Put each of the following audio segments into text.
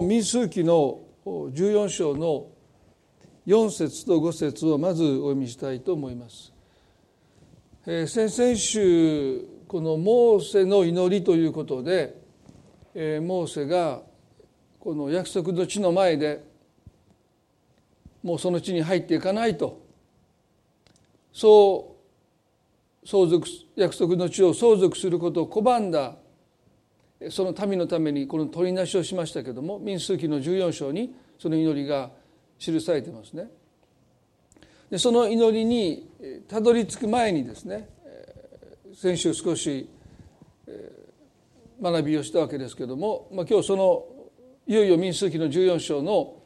民数記の14章の4節と5節をまずお読みしたいと思います。えー、先々週このモーセの祈りということで、えー、モーセがこの約束の地の前でもうその地に入っていかないとそう相続約束の地を相続することを拒んだその民のためにこの取りなしをしましたけども民数記の14章にその祈りが記されてますね。でその祈りにたどり着く前にですね先週少し学びをしたわけですけども、まあ、今日そのいよいよ民数記の14章の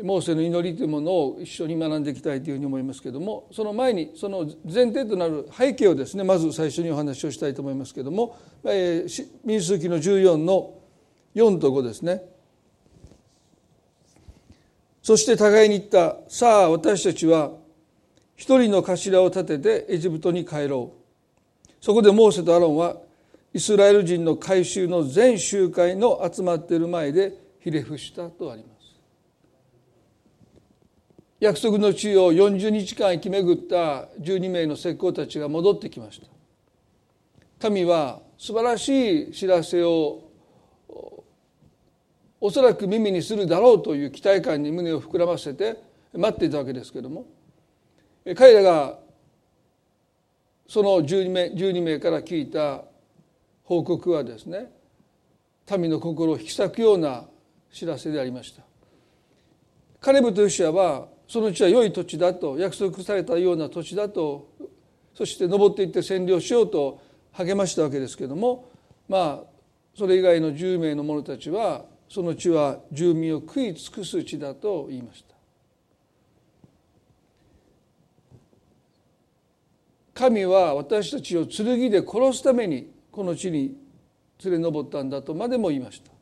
モーセの祈りというものを一緒に学んでいきたいというふうに思いますけどもその前にその前提となる背景をですねまず最初にお話をしたいと思いますけども、えー、民数記の14の4と5ですね。そして互いに言ったさあ私たちは一人の頭を立ててエジプトに帰ろうそこでモーセとアロンはイスラエル人の改宗の全集会の集まっている前でひれ伏したとあります約束の地を40日間生き巡った12名の石膏たちが戻ってきました民は素晴らしい知らせをおそらく耳にするだろうという期待感に胸を膨らませて待っていたわけですけども彼らがその12名 ,12 名から聞いた報告はですね民の心を引き裂くような知らせでありました。カレブとヨシアはその地は良い土地だと約束されたような土地だとそして登っていって占領しようと励ましたわけですけどもまあそれ以外の10名の者たちはその地は住民を食い尽くす地だと言いました。神は私たちを剣で殺すためにこの地に連れ上ったんだとまでも言いました、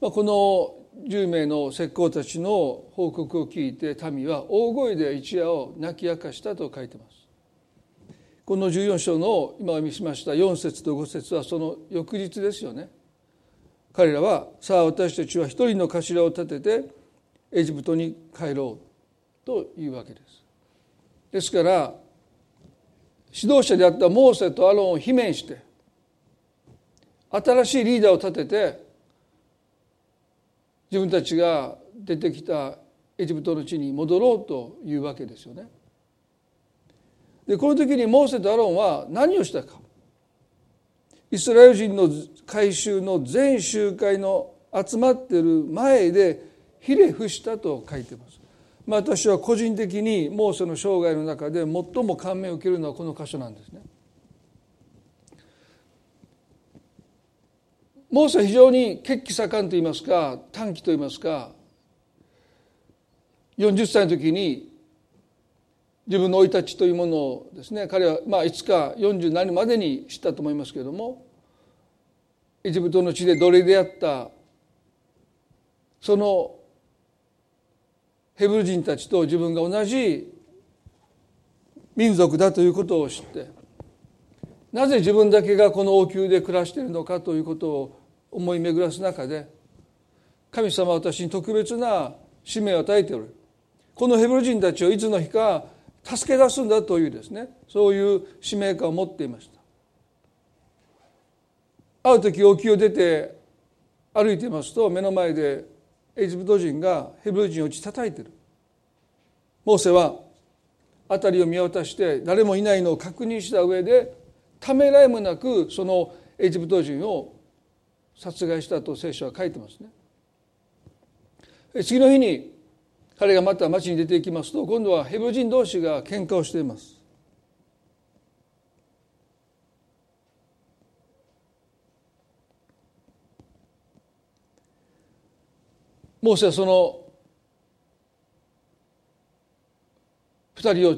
まあ、この10名の石膏たちの報告を聞いて民は大声で一夜を泣き明かしたと書いてます。この14章の今お見しました4節と5節はその翌日ですよね。彼らはさあ私たちは一人の頭を立ててエジプトに帰ろうというわけです。ですから指導者であったモーセとアロンを罷免して新しいリーダーを立てて自分たちが出てきたエジプトの地に戻ろうというわけですよね。でこの時にモーセとアロンは何をしたかイスラエル人の改宗の全集会の集まってる前でひれ伏したと書いてます。まあ、私は個人的にモーセの生涯の中で最も感銘を受けるのはこの箇所なんですね。モーセは非常に血気盛んといいますか短気といいますか40歳の時に自分の生い立ちというものをですね彼はまあいつか40になるまでに知ったと思いますけれどもエジプトの地で奴隷であったそのヘブル人たちと自分が同じ民族だということを知ってなぜ自分だけがこの王宮で暮らしているのかということを思い巡らす中で神様は私に特別な使命を与えておる。このヘブル人たちをいつの日か助け出すんだというですねそういう使命感を持っていました。ある時沖を出て歩いていますと目の前でエジプト人がヘブル人を打ち叩いてる。モーセは辺りを見渡して誰もいないのを確認した上でためらいもなくそのエジプト人を殺害したと聖書は書いてますね。次の日に彼がまた町に出ていきますと今度はヘブ人同士が喧嘩をしています。モーセはその二人を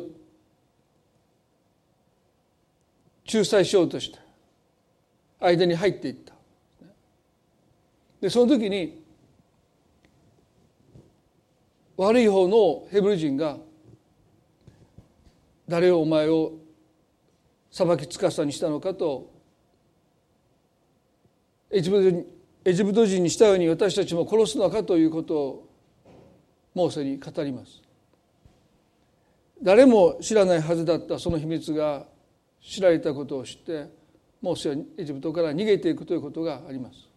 仲裁しようとして間に入っていった。でその時に悪い方のヘブル人が誰をお前を裁きつかさにしたのかとエジプトエジプト人にしたように私たちも殺すのかということをモーセに語ります。誰も知らないはずだったその秘密が知られたことを知ってモーセはエジプトから逃げていくということがあります。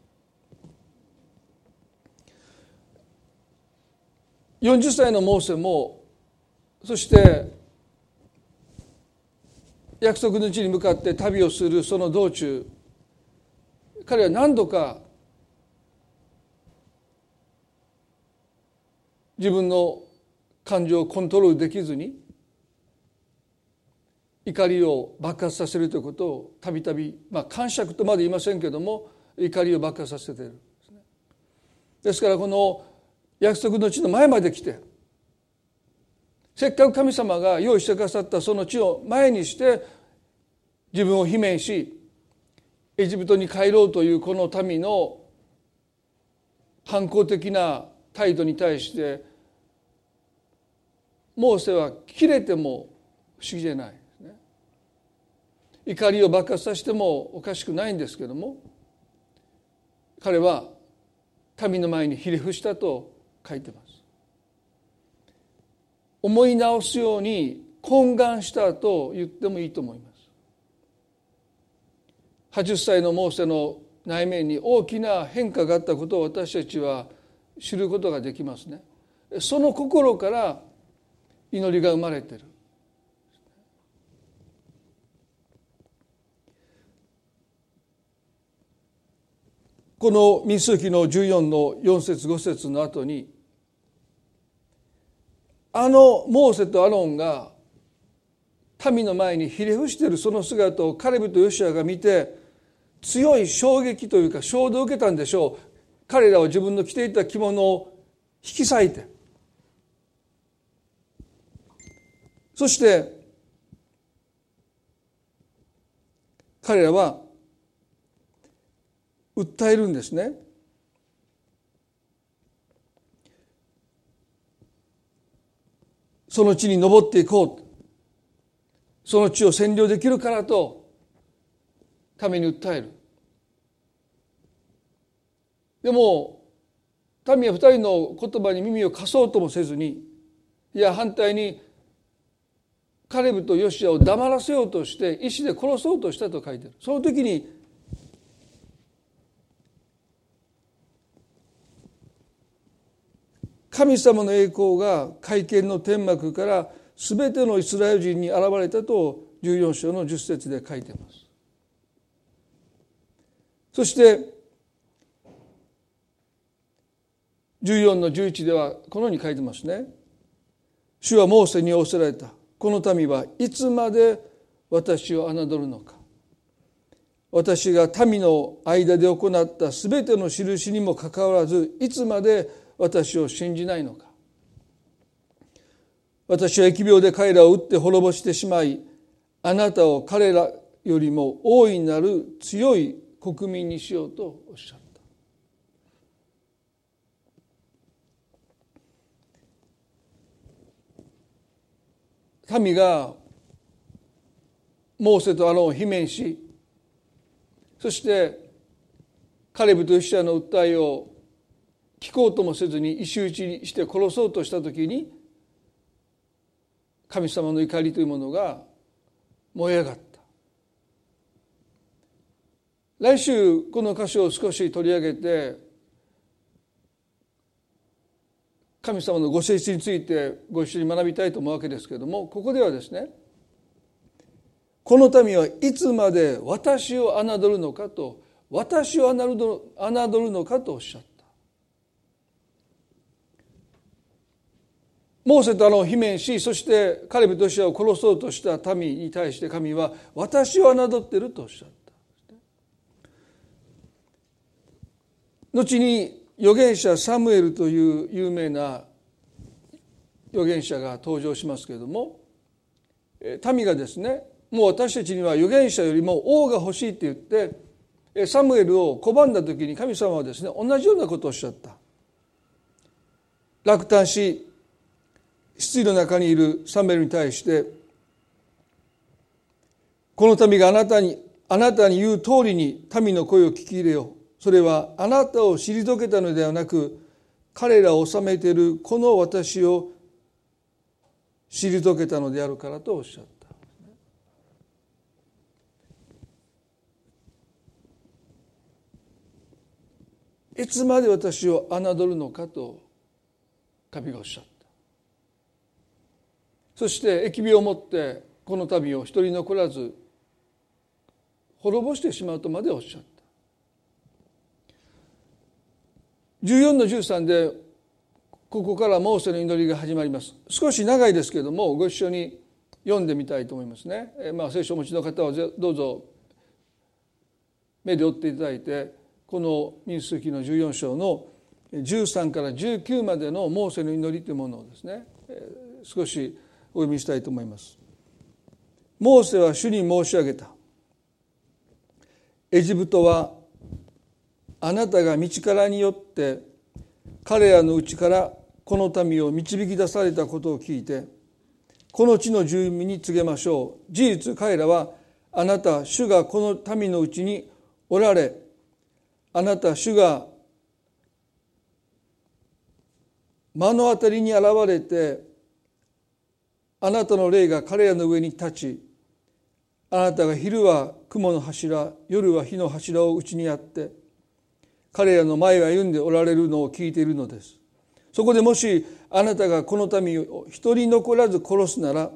40歳のモーセもそして約束の地に向かって旅をするその道中彼は何度か自分の感情をコントロールできずに怒りを爆発させるということをたびたびまあ感触とまで言いませんけども怒りを爆発させているですからこの約束の地の前まで来てせっかく神様が用意してくださったその地を前にして自分を罷免しエジプトに帰ろうというこの民の反抗的な態度に対してモーセは切れても不思議じゃない。怒りを爆発させてもおかしくないんですけども彼は民の前にひれ伏したと書いてます。思い直すように懇願したと言ってもいいと思います。80歳のモーセの内面に大きな変化があったことを私たちは知ることができますね。その心から祈りが生まれている。この民数記の14の4節5節の後にあのモーセとアロンが民の前にひれ伏しているその姿をカレブとヨシアが見て強い衝撃というか衝動を受けたんでしょう彼らは自分の着ていた着物を引き裂いてそして彼らは訴えるんですね。その地に登っていこう。その地を占領できるからとために訴える。でも民は二人の言葉に耳を貸そうともせずにいや反対にカレブとヨシアを黙らせようとして石で殺そうとしたと書いてある。その時に神様の栄光が会見の天幕から全てのイスラエル人に現れたと14章の10節で書いています。そして14の11ではこのように書いてますね。主はモーセに仰せられた。この民はいつまで私を侮るのか。私が民の間で行った全ての印にもかかわらずいつまで私を信じないのか。私は疫病で彼らを打って滅ぼしてしまいあなたを彼らよりも大いなる強い国民にしようとおっしゃった。民がモーセとアロンを罷免しそしてカレブとヨシアの訴えを聞こうともせずに石打ちにして殺そうとした時に神様の怒りというものが燃え上がった。来週この箇所を少し取り上げて神様のご性質についてご一緒に学びたいと思うわけですけれどもここではですねこの民はいつまで私を侮るのかと私を侮るのかとおっしゃった。モーセとあの罷免しそしてカレブとシアを殺そうとした民に対して神は私を侮ってるとおっしゃった。後に預言者サムエルという有名な預言者が登場しますけれども民がですねもう私たちには預言者よりも王が欲しいって言ってサムエルを拒んだ時に神様はですね同じようなことをおっしゃった。落胆し失意の中にいるサムエルに対してこの民があなたにあなたに言う通りに民の声を聞き入れようそれはあなたを退けたのではなく彼らを治めているこの私を退けたのであるからとおっしゃった。いつまで私を侮るのかと神がおっしゃったそして疫病をもってこの民を一人残らず滅ぼしてしまうとまでおっしゃった。14の13でここからモーセの祈りが始まります。少し長いですけれどもご一緒に読んでみたいと思いますね、まあ、聖書をお持ちの方はどうぞ目で追っていただいてこの民数記の14章の13から19までのモーセの祈りというものをですね少しお読みしたいと思います。モーセは主に申し上げた。エジプトはあなたが道からによって彼らのうちからこの民を導き出されたことを聞いてこの地の住民に告げましょう事実彼らはあなた主がこの民のうちにおられあなた主が目の当たりに現れてあなたの霊が彼らの上に立ちあなたが昼は雲の柱夜は火の柱を内にあって彼らの前を歩んでおられるのを聞いているのです。そこでもしあなたがこの民を一人残らず殺すなら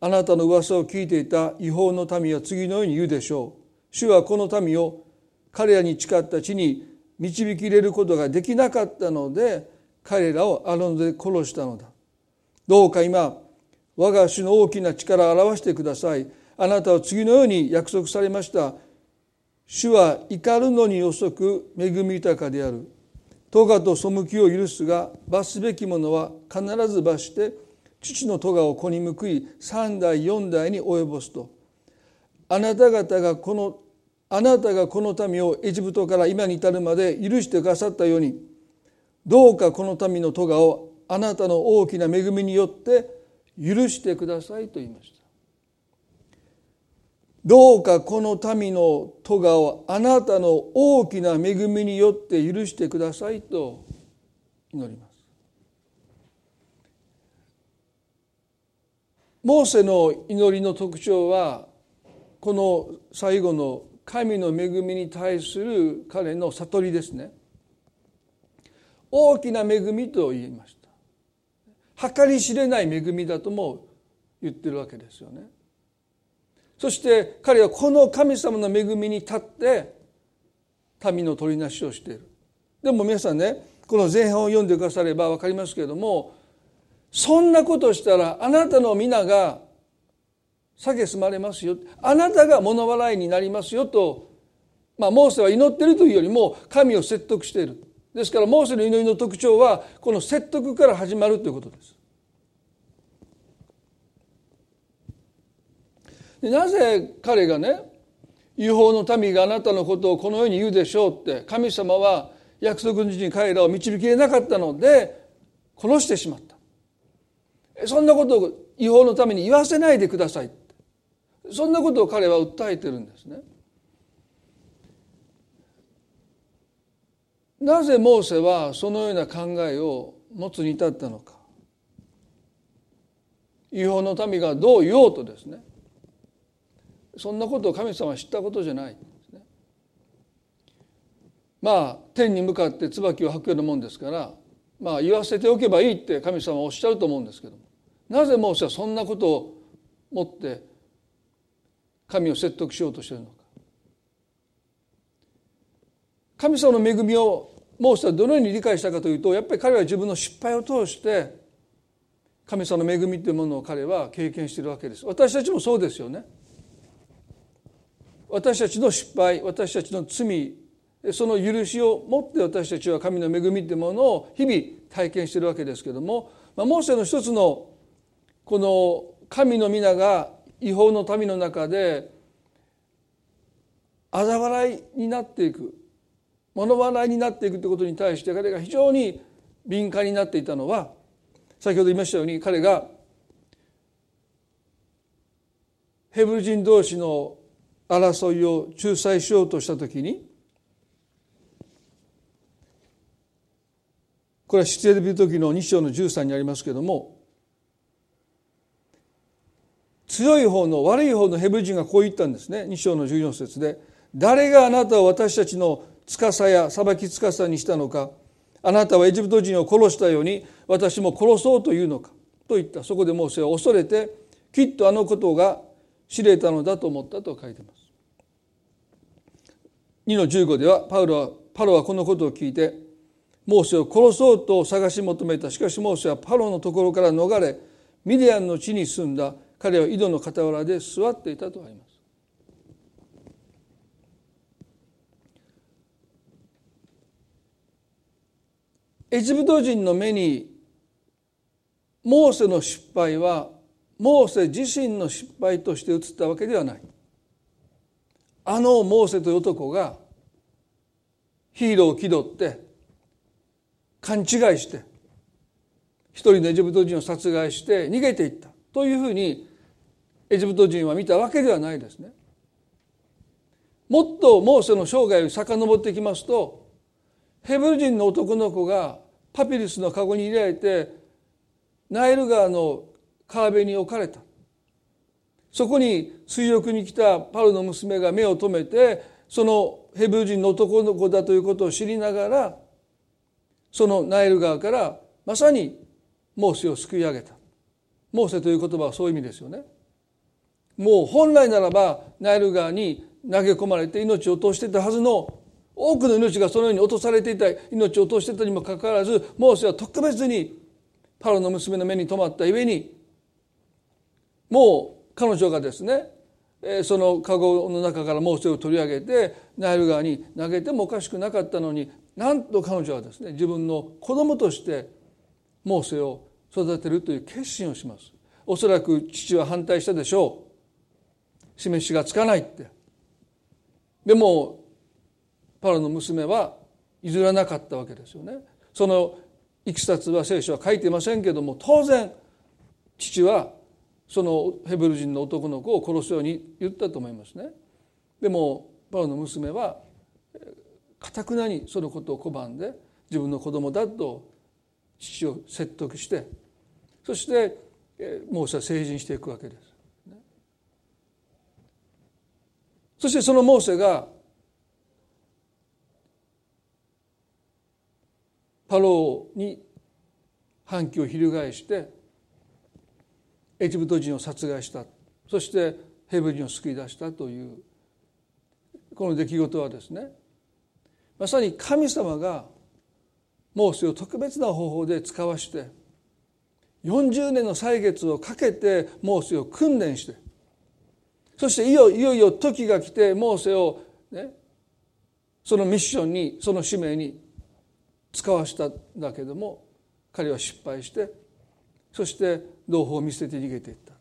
あなたの噂を聞いていた違法の民は次のように言うでしょう。主はこの民を彼らに誓った地に導き入れることができなかったので彼らをアロンで殺したのだ。どうか今我が主の大きな力を表してください。あなたは次のように約束されました。主は怒るのに遅く恵み豊かである。咎と背きを許すが罰すべきものは必ず罰して父の咎を子に報い三代四代に及ぼすと。あなた方がこのあなたがこの民をエジプトから今に至るまで許してくださったようにどうかこの民の咎をあなたの大きな恵みによって許してくださいと言いました。どうかこの民の咎をあなたの大きな恵みによって許してくださいと祈ります。モーセの祈りの特徴はこの最後の神の恵みに対する彼の悟りですね。大きな恵みと言いました。計り知れない恵みだとも言ってるわけですよね。そして彼はこの神様の恵みに立って民の取りなしをしている。でも皆さんねこの前半を読んでくだされば分かりますけれどもそんなことしたらあなたの皆が蔑まれますよ。あなたが物笑いになりますよと、まあ、モーセは祈ってるというよりも神を説得している。ですからモーセの祈りの特徴はこの説得から始まるということです。でなぜ彼がね違法の民があなたのことをこのように言うでしょうって神様は約束の地に彼らを導きれなかったので殺してしまった。そんなことを違法のために言わせないでくださいそんなことを彼は訴えてるんですね。なぜモーセはそのような考えを持つに至ったのか。違法の民がどう言おうとですね。そんなことを神様は知ったことじゃないね。まあ天に向かって椿を吐くようなもんですからまあ言わせておけばいいって神様はおっしゃると思うんですけども。なぜモーセはそんなことを持って神を説得しようとしているのか。神様の恵みをモーセはどのように理解したかというとやっぱり彼は自分の失敗を通して神様の恵みというものを彼は経験しているわけです。私たちもそうですよね。私たちの失敗私たちの罪その許しを持って私たちは神の恵みというものを日々体験しているわけですけども、まあ、モーセの一つのこの神の皆が違法の民の中で嘲笑いになっていく。物笑いになっていくということに対して彼が非常に敏感になっていたのは先ほど言いましたように彼がヘブル人同士の争いを仲裁しようとした時にこれは出エビる時の2章の13にありますけども強い方の悪い方のヘブル人がこう言ったんですね。2章の14節で「誰があなたを私たちの司や裁き司にしたのかあなたはエジプト人を殺したように私も殺そうというのか」と言ったそこでモーセは恐れてきっとあのことが知れたのだと思ったと書いてます。2の15ではパウロはパロはこのことを聞いてモーセを殺そうと探し求めたしかしモーセはパロのところから逃れミディアンの地に住んだ彼は井戸の傍らで座っていたとあります。エジプト人の目にモーセの失敗はモーセ自身の失敗として映ったわけではないあのモーセという男がヒーローを気取って勘違いして一人のエジプト人を殺害して逃げていったというふうにエジプト人は見たわけではないですね。もっとモーセの生涯を遡っていきますとヘブル人の男の子がパピルスの籠に入れられてナイル川の川辺に置かれた。そこに水浴に来たパルの娘が目を留めてそのヘブル人の男の子だということを知りながらそのナイル川からまさにモーセを救い上げた。モーセという言葉はそういう意味ですよね。もう本来ならばナイル川に投げ込まれて命を落としてたはずの多くの命がそのように落とされていた命を落としていたにもかかわらずモーセは特別にパロの娘の目に留まったゆえにもう彼女がですねその籠の中からモーセを取り上げてナイル川に投げてもおかしくなかったのになんと彼女はですね自分の子供としてモーセを育てるという決心をします。おそらく父は反対したでしょう。示しがつかないって。でもパロの娘は譲らなかったわけですよねそのいきさつは聖書は書いていませんけども当然父はそのヘブル人の男の子を殺すように言ったと思いますねでもパロの娘はかたくなにそのことを拒んで自分の子供だと父を説得してそしてモーセは成人していくわけです。そしてそのモーセがパローに反旗を翻してエジプト人を殺害した。そしてヘブ人を救い出したというこの出来事はですね。まさに神様がモーセを特別な方法で使わして40年の歳月をかけてモーセを訓練してそしていよいよいよ時が来てモーセを、ね、そのミッションにその使命に使わしたんだけども彼は失敗してそして同胞を見捨てて逃げていった。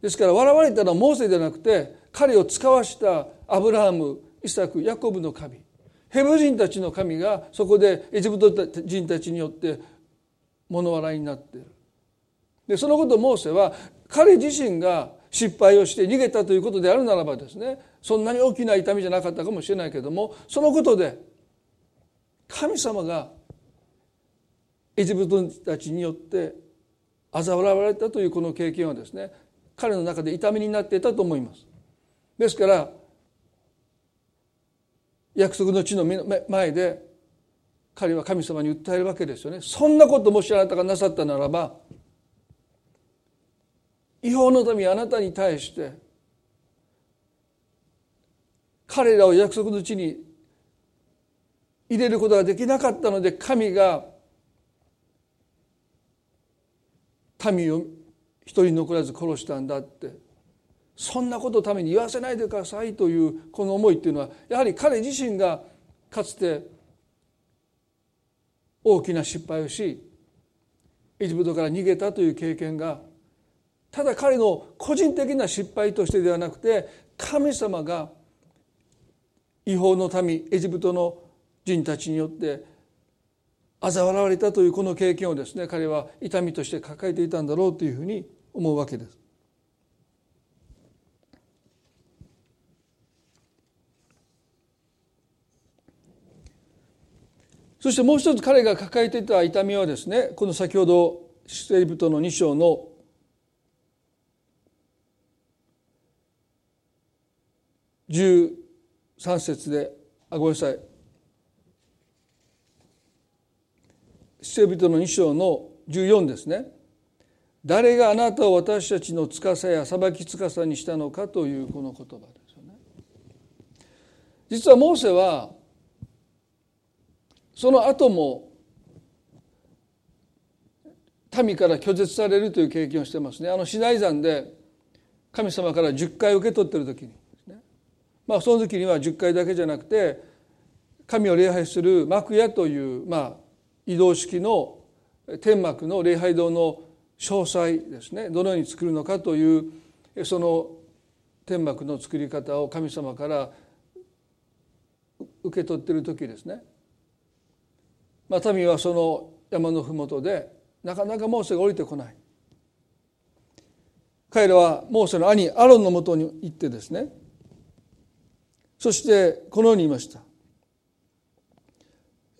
ですから笑われたのはモーセではなくて彼を使わしたアブラハムイサクヤコブの神。ヘブ人たちの神がそこでエジプト人たちによって物笑いになっている。でそのことをモーセは彼自身が失敗をして逃げたということであるならばですねそんなに大きな痛みじゃなかったかもしれないけどもそのことで神様がエジプトたちによって嘲笑われたというこの経験はですね彼の中で痛みになっていたと思います。ですから約束の地の前で彼は神様に訴えるわけですよね。そんなこともしあなたがなさったならば違法の民あなたに対して彼らを約束の地に入れることができなかったので神が民を一人残らず殺したんだって。そんなことのために言わせないでくださいというこの思いっていうのはやはり彼自身がかつて大きな失敗をしエジプトから逃げたという経験がただ彼の個人的な失敗としてではなくて神様が違法の民エジプトの人たちによって嘲笑われたというこの経験をですね彼は痛みとして抱えていたんだろうというふうに思うわけです。そしてもう一つ彼が抱えていた痛みはですねこの先ほど出エジプトの2章の13節であごめんなさい出エジプトの2章の14ですね。誰があなたを私たちの司や裁き司にしたのかというこの言葉ですよね。実はモーセはその後も民から拒絶されるという経験をしてますね。あのシナイ山で神様から10回受け取ってる時に。まあその時には10回だけじゃなくて神を礼拝する幕屋というまあ移動式の天幕の礼拝堂の詳細ですね。どのように作るのかというその天幕の作り方を神様から受け取っている時ですね、まあ、民はその山の麓でなかなかモーセが降りてこない。彼らはモーセの兄アロンのもとに行ってですね。そしてこのように言いました。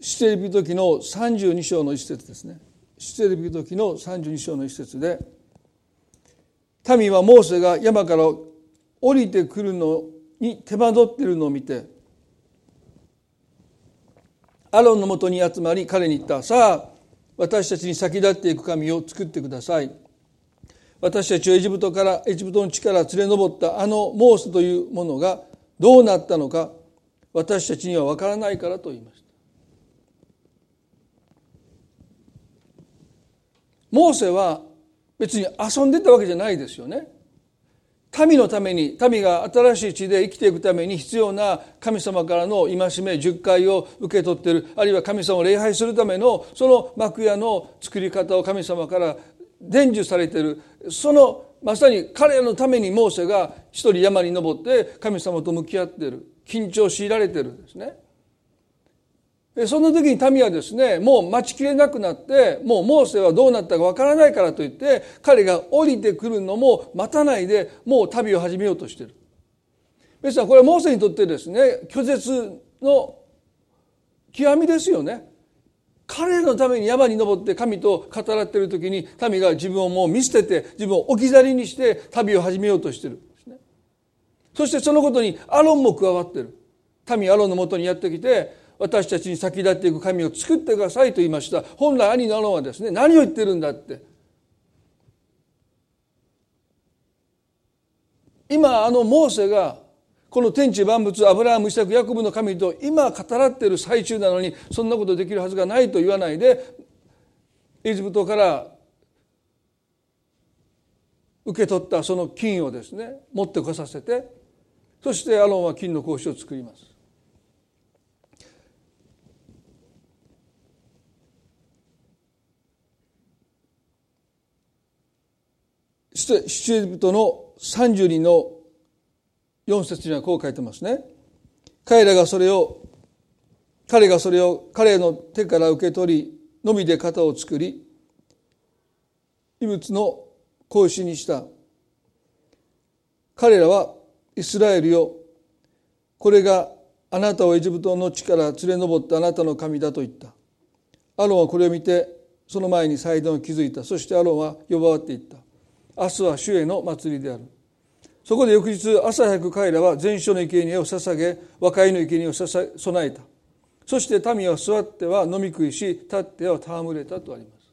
出エビ時の32章の一節ですね。出エビ時の32章の一節で民はモーセが山から降りてくるのに手間取っているのを見てアロンのもとに集まり彼に言った。さあ私たちに先立っていく神を作ってください。私たちをエジプトからエジプトの地から連れ上ったあのモースというものがどうなったのか私たちには分からないからと言いました。モーセは別に遊んでたわけじゃないですよね。民のために民が新しい地で生きていくために必要な神様からの戒め10回を受け取ってる。あるいは神様を礼拝するためのその幕屋の作り方を神様から伝授されてる。そのまさに彼らのためにモーセが一人山に登って神様と向き合ってる。緊張しいられてるんですね。その時に民はですねもう待ちきれなくなってもうモーセはどうなったかわからないからといって彼が降りてくるのも待たないでもう旅を始めようとしている別にこれはモーセにとってですね拒絶の極みですよね。彼のために山に登って神と語らっている時に民が自分をもう見捨てて自分を置き去りにして旅を始めようとしているそしてそのことにアロンも加わっている。民アロンのもとにやってきて私たちに先立っていく神を作ってくださいと言いました本来兄のアロンはですね何を言ってるんだって今あのモーセがこの天地万物アブラハムイサクヤコブの神と今語らっている最中なのにそんなことできるはずがないと言わないでエジプトから受け取ったその金をですね持ってこさせてそしてアロンは金の格子を作ります。出エジプトの32の4節にはこう書いてますね。彼らがそれを彼がそれを彼の手から受け取りのみで型を作り異物の格子にした。彼らはイスラエルよこれがあなたをエジプトの地から連れ上ったあなたの神だと言った。アロンはこれを見てその前に祭壇を築いた。そしてアロンは呼ばわっていった。明日は主への祭りである。そこで翌日朝早く彼らは全焼の生贄を捧げ和解の生贄を備えた。そして民は座っては飲み食いし立っては戯れたとあります。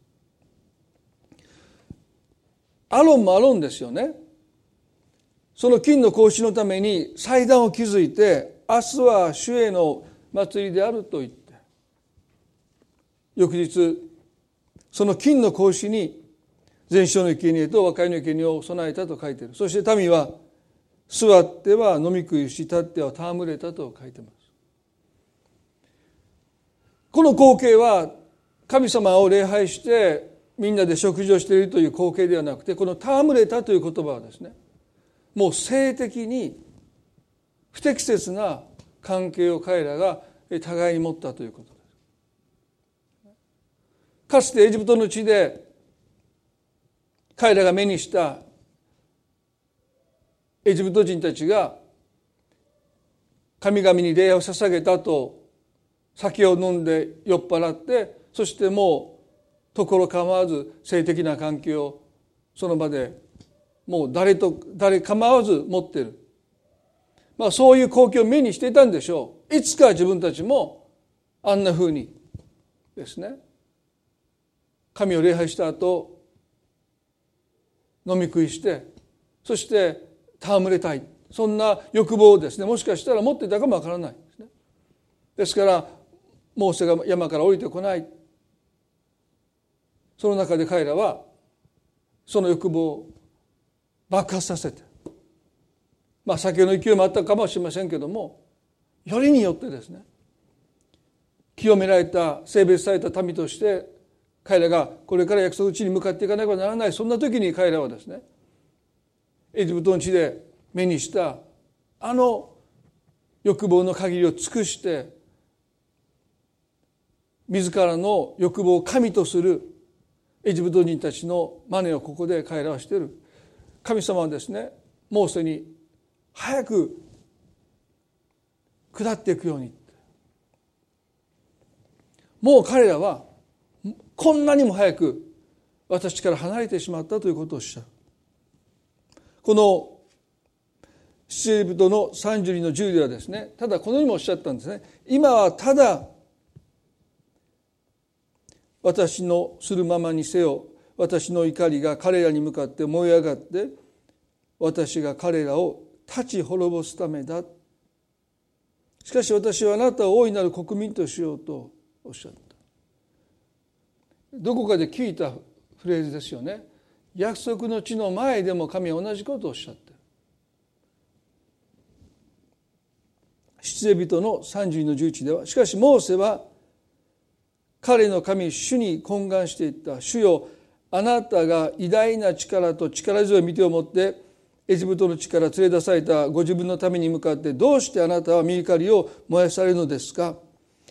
アロンもアロンですよね。その金の格子のために祭壇を築いて明日は主への祭りであると言って。翌日その金の格子に全焼の生贄と和解の生贄を備えたと書いている。そして民は座っては飲み食いし立っては戯れたと書いてます。この光景は神様を礼拝してみんなで食事をしているという光景ではなくてこの戯れたという言葉はですねもう性的に不適切な関係を彼らが互いに持ったということです。かつてエジプトの地で彼らが目にしたエジプト人たちが神々に礼を捧げたと酒を飲んで酔っ払ってそしてもう所構わず性的な関係をその場でもう誰と誰構わず持ってる、まあ、そういう光景を目にしていたんでしょう。いつか自分たちもあんなふうにですね。神を礼拝した後飲み食いしてそして戯れたい。そんな欲望をですね。もしかしたら持っていたかもわからない。ですねですからモーセが山から降りてこない。その中で彼らはその欲望を爆発させてまあ酒の勢いもあったかもしれませんけどもよりによってですね清められた性別された民として彼らがこれから約束地に向かっていかなければならない。そんな時に彼らはですねエジプトの地で目にしたあの欲望の限りを尽くして自らの欲望を神とするエジプト人たちの真似をここで彼らはしている。神様はですねモーセに早く下っていくようにもう彼らはこんなにも早く私から離れてしまったということをおっしゃるこの七エジプトの32の10ではですねただこのようにもおっしゃったんですね。今はただ私のするままにせよ私の怒りが彼らに向かって燃え上がって私が彼らを立ち滅ぼすためだ。しかし私はあなたを大いなる国民としようとおっしゃった。どこかで聞いたフレーズですよね。約束の地の前でも神は同じことをおっしゃってる。出エ人の32の11ではしかしモーセは彼の神主に懇願していった主よあなたが偉大な力と力強い見てを持ってエジプトの地から連れ出されたご自分のために向かってどうしてあなたは身怒りを燃やされるのですか。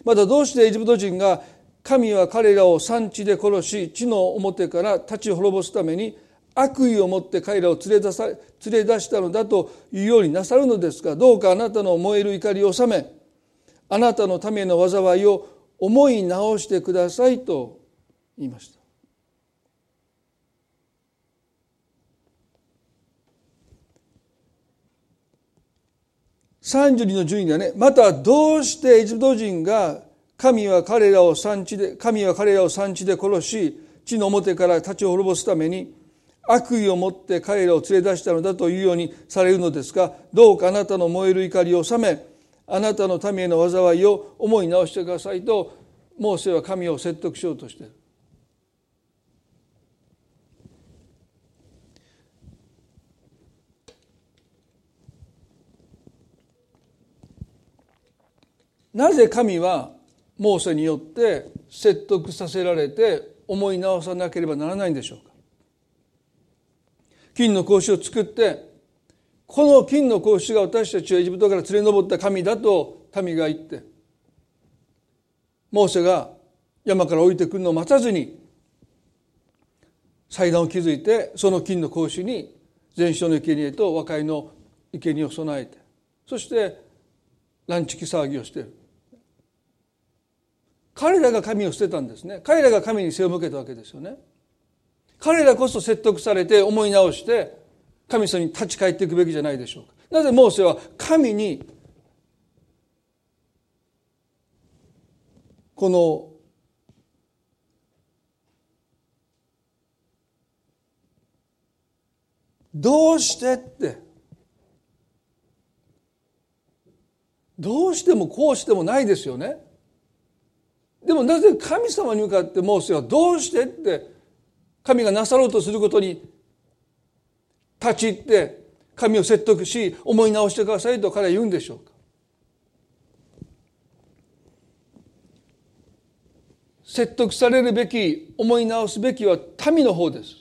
またどうしてエジプト人が神は彼らを産地で殺し地の表から立ち滅ぼすために悪意を持って彼らを連れ出さ連れ出したのだというようになさるのですがどうかあなたの燃える怒りを収めあなたのための災いを思い直してくださいと言いました。32の順位ではね。またどうしてエジプト人が神は彼らを産地で神は彼らを産地で殺し地の表から立ち滅ぼすために悪意を持って彼らを連れ出したのだというようにされるのですがどうかあなたの燃える怒りを収めあなたの民への災いを思い直してくださいとモーセは神を説得しようとしている。なぜ神はモーセによって説得させられて思い直さなければならないんでしょうか。金の格子を作ってこの金の格子が私たちをエジプトから連れ上った神だと民が言ってモーセが山から降りてくるのを待たずに祭壇を築いてその金の格子に全焼の生贄と和解の生贄を備えてそしてランチキ騒ぎをしている。彼らが神を捨てたんですね。彼らが神に背を向けたわけですよね。彼らこそ説得されて思い直して神様に立ち返っていくべきじゃないでしょうか。なぜモーセは神にこのどうしてってどうしてもこうしてもないですよね。でもなぜ神様に向かってモーセはどうしてって神がなさろうとすることに立ち入って神を説得し思い直してくださいと彼は言うんでしょうか。説得されるべき思い直すべきは民の方です。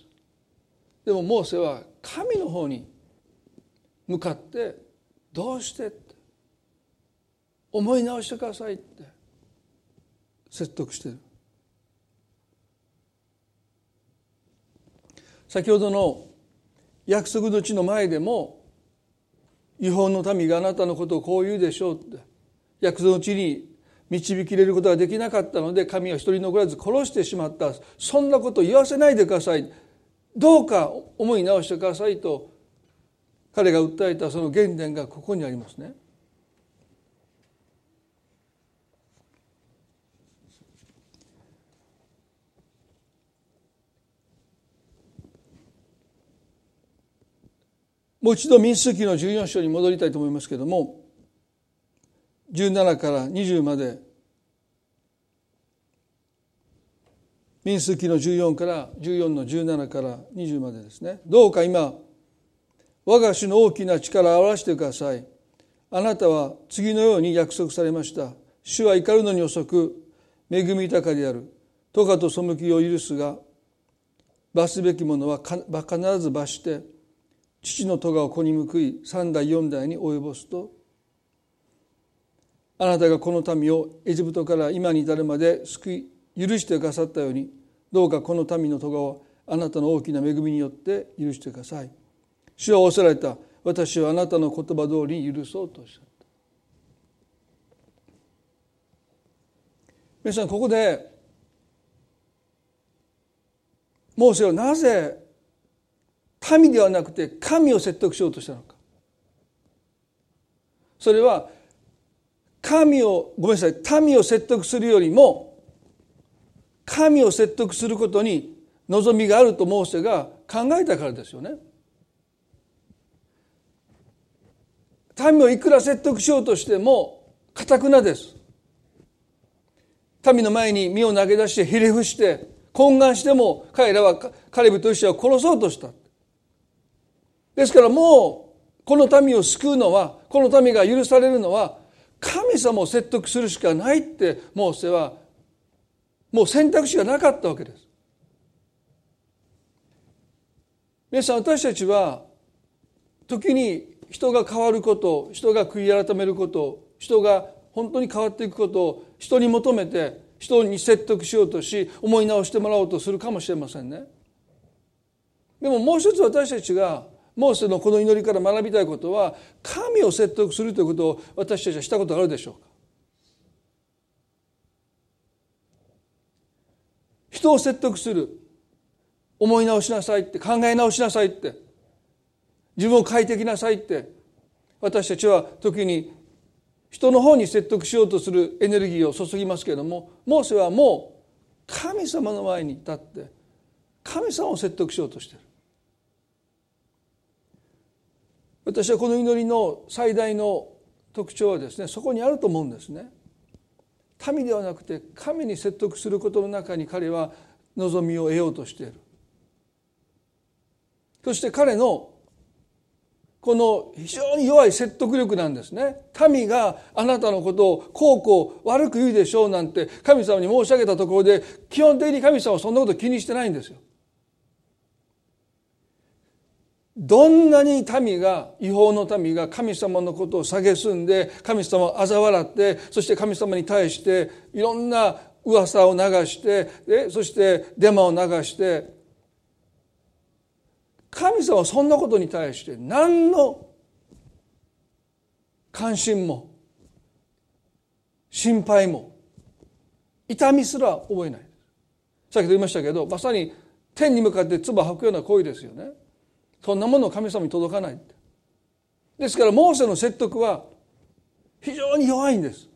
でもモーセは神の方に向かってどうしてって思い直してくださいって。説得している。先ほどの約束の地の前でも違法の民があなたのことをこう言うでしょうって。約束の地に導き入れることができなかったので神は一人残らず殺してしまった。そんなこと言わせないでください。どうか思い直してくださいと彼が訴えたその原点がここにありますね。もう一度民数記の14章に戻りたいと思いますけれども17から20まで民数記の14から14の17から20までですね。どうか今我が主の大きな力を表してください。あなたは次のように約束されました。主は怒るのに遅く恵み豊かである。とかと背きを許すが罰すべきものは必ず罰して父の咎を子に報い三代四代に及ぼすとあなたがこの民をエジプトから今に至るまで救い許してくださったようにどうかこの民の咎をあなたの大きな恵みによって許してください。主は仰せられた。私はあなたの言葉通り許そうとおっしゃった。皆さんここでモーセはなぜ民ではなくて神を説得しようとしたのかそれは神をごめんなさい民を説得するよりも神を説得することに望みがあるとモーセが考えたからですよね。民をいくら説得しようとしてもかたくなです。民の前に身を投げ出してひれ伏して懇願しても彼らはカレブとイシアを殺そうとした。ですからもうこの民を救うのはこの民が許されるのは神様を説得するしかないってモーセはもう選択肢がなかったわけです。皆さん私たちは時に人が変わること人が悔い改めること人が本当に変わっていくことを人に求めて人に説得しようとし思い直してもらおうとするかもしれませんね。でももう一つ私たちがモーセのこの祈りから学びたいことは神を説得するということを私たちはしたことがあるでしょうか？人を説得する。思い直しなさいって考え直しなさいって。自分を変えてきなさいって。私たちは時に人の方に説得しようとするエネルギーを注ぎますけれどもモーセはもう神様の前に立って神様を説得しようとしてる。私はこの祈りの最大の特徴はですねそこにあると思うんですね。民ではなくて神に説得することの中に彼は望みを得ようとしている。そして彼のこの非常に弱い説得力なんですね。民があなたのことをこうこう悪く言うでしょうなんて神様に申し上げたところで基本的に神様はそんなこと気にしてないんですよ。どんなに民が違法の民が神様のことを蔑んで神様を嘲笑ってそして神様に対していろんな噂を流してでそしてデマを流して神様はそんなことに対して何の関心も心配も痛みすら覚えない。先ほど言いましたけどまさに天に向かって唾吐くような行為ですよね。そんなものを神様に届かない。ですからモーセの説得は非常に弱いんです。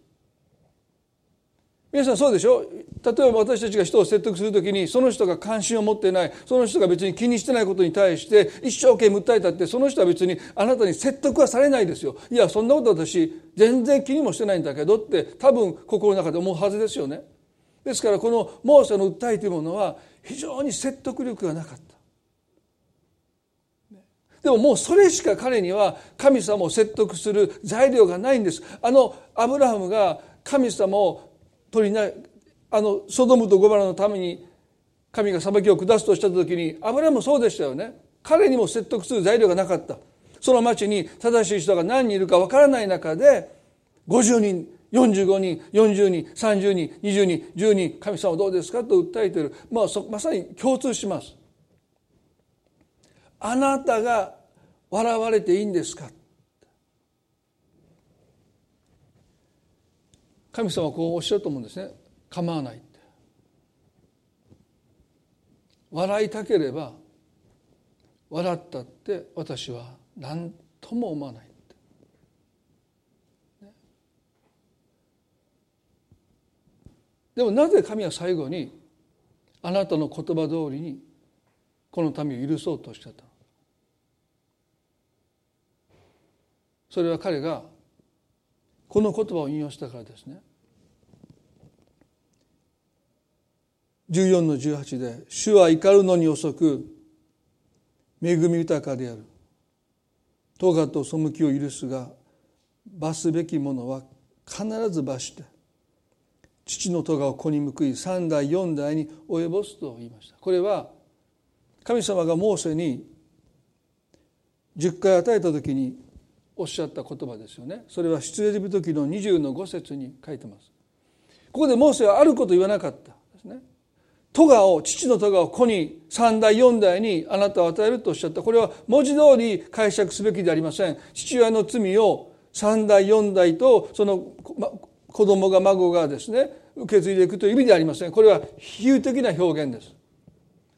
皆さんそうでしょ？例えば私たちが人を説得するときにその人が関心を持ってないその人が別に気にしてないことに対して一生懸命訴えたってその人は別にあなたに説得はされないですよ。いやそんなこと私全然気にもしてないんだけどって多分心の中で思うはずですよね。ですからこのモーセの訴えというものは非常に説得力がなかった。でももうそれしか彼には神様を説得する材料がないんです。あのアブラハムが神様を取りなあのソドムとゴバラのために神が裁きを下すとした時にアブラハムもそうでしたよね。彼にも説得する材料がなかった。その町に正しい人が何人いるかわからない中で50人45人40人30人20人10人神様どうですかと訴えている、まあ、まさに共通します。あなたが笑われていいんですか？神様はこうおっしゃると思うんですね。構わない笑いたければ笑ったって私は何とも思わないでもなぜ神は最後にあなたの言葉通りにこの民を許そうとしゃったそれは彼がこの言葉を引用したからですね。14の18で「主は怒るのに遅く恵み豊かである」「咎と背きを許すが罰すべきものは必ず罰して父の咎を子に報い三代四代に及ぼすと言いました。これは神様がモーセに10回与えた時におっしゃった言葉ですよね。それは出エジプト記の20の5節に書いてます。ここでモーセはあること言わなかったですね。咎を父の咎を子に三代四代にあなたを与えるとおっしゃった。これは文字通り解釈すべきでありません。父親の罪を三代四代とその子供が孫がですね受け継いでいくという意味ではありません。これは比喩的な表現です。